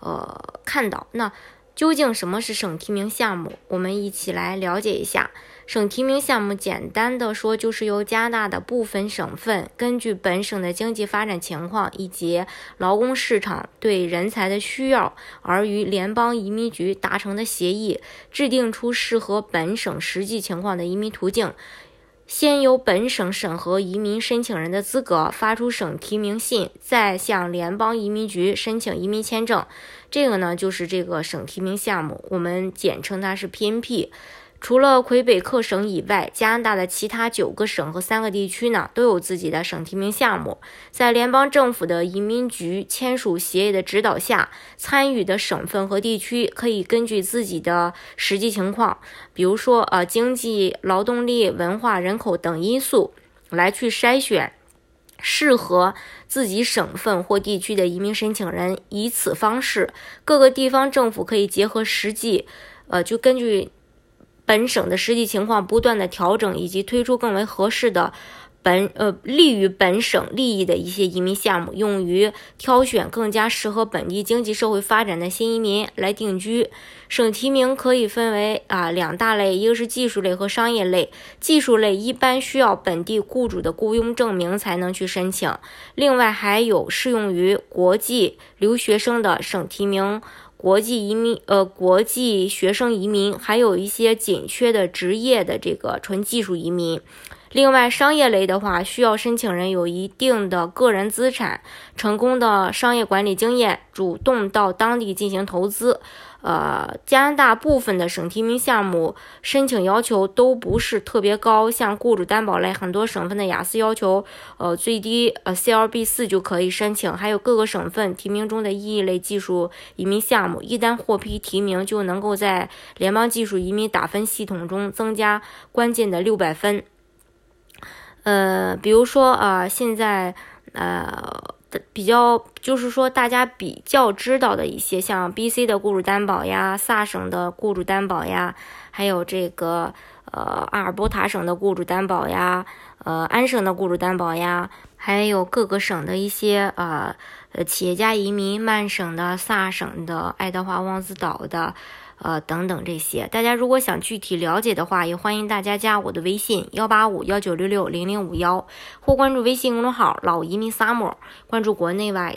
呃看到。那究竟什么是省提名项目？我们一起来了解一下。省提名项目简单的说，就是由加拿大的部分省份根据本省的经济发展情况以及劳工市场对人才的需要，而与联邦移民局达成的协议，制定出适合本省实际情况的移民途径。先由本省审核移民申请人的资格，发出省提名信，再向联邦移民局申请移民签证。这个呢，就是这个省提名项目，我们简称它是 PNP。除了魁北克省以外，加拿大的其他九个省和三个地区呢，都有自己的省提名项目。在联邦政府的移民局签署协议的指导下，参与的省份和地区可以根据自己的实际情况，比如说呃经济、劳动力、文化、人口等因素，来去筛选适合自己省份或地区的移民申请人。以此方式，各个地方政府可以结合实际，呃，就根据。本省的实际情况不断的调整，以及推出更为合适的本呃利于本省利益的一些移民项目，用于挑选更加适合本地经济社会发展的新移民来定居。省提名可以分为啊两大类，一个是技术类和商业类。技术类一般需要本地雇主的雇佣证明才能去申请，另外还有适用于国际留学生的省提名。国际移民，呃，国际学生移民，还有一些紧缺的职业的这个纯技术移民。另外，商业类的话，需要申请人有一定的个人资产、成功的商业管理经验，主动到当地进行投资。呃，加拿大部分的省提名项目申请要求都不是特别高，像雇主担保类，很多省份的雅思要求，呃，最低呃 CLB 四就可以申请。还有各个省份提名中的意义类技术移民项目，一旦获批提名，就能够在联邦技术移民打分系统中增加关键的六百分。呃，比如说啊，现在呃。比较就是说，大家比较知道的一些，像 B.C 的雇主担保呀，萨省的雇主担保呀，还有这个呃阿尔伯塔省的雇主担保呀，呃安省的雇主担保呀，还有各个省的一些呃呃企业家移民，曼省的、萨省的、爱德华王子岛的。呃，等等这些，大家如果想具体了解的话，也欢迎大家加我的微信幺八五幺九六六零零五幺，或关注微信公众号“老移民 summer”，关注国内外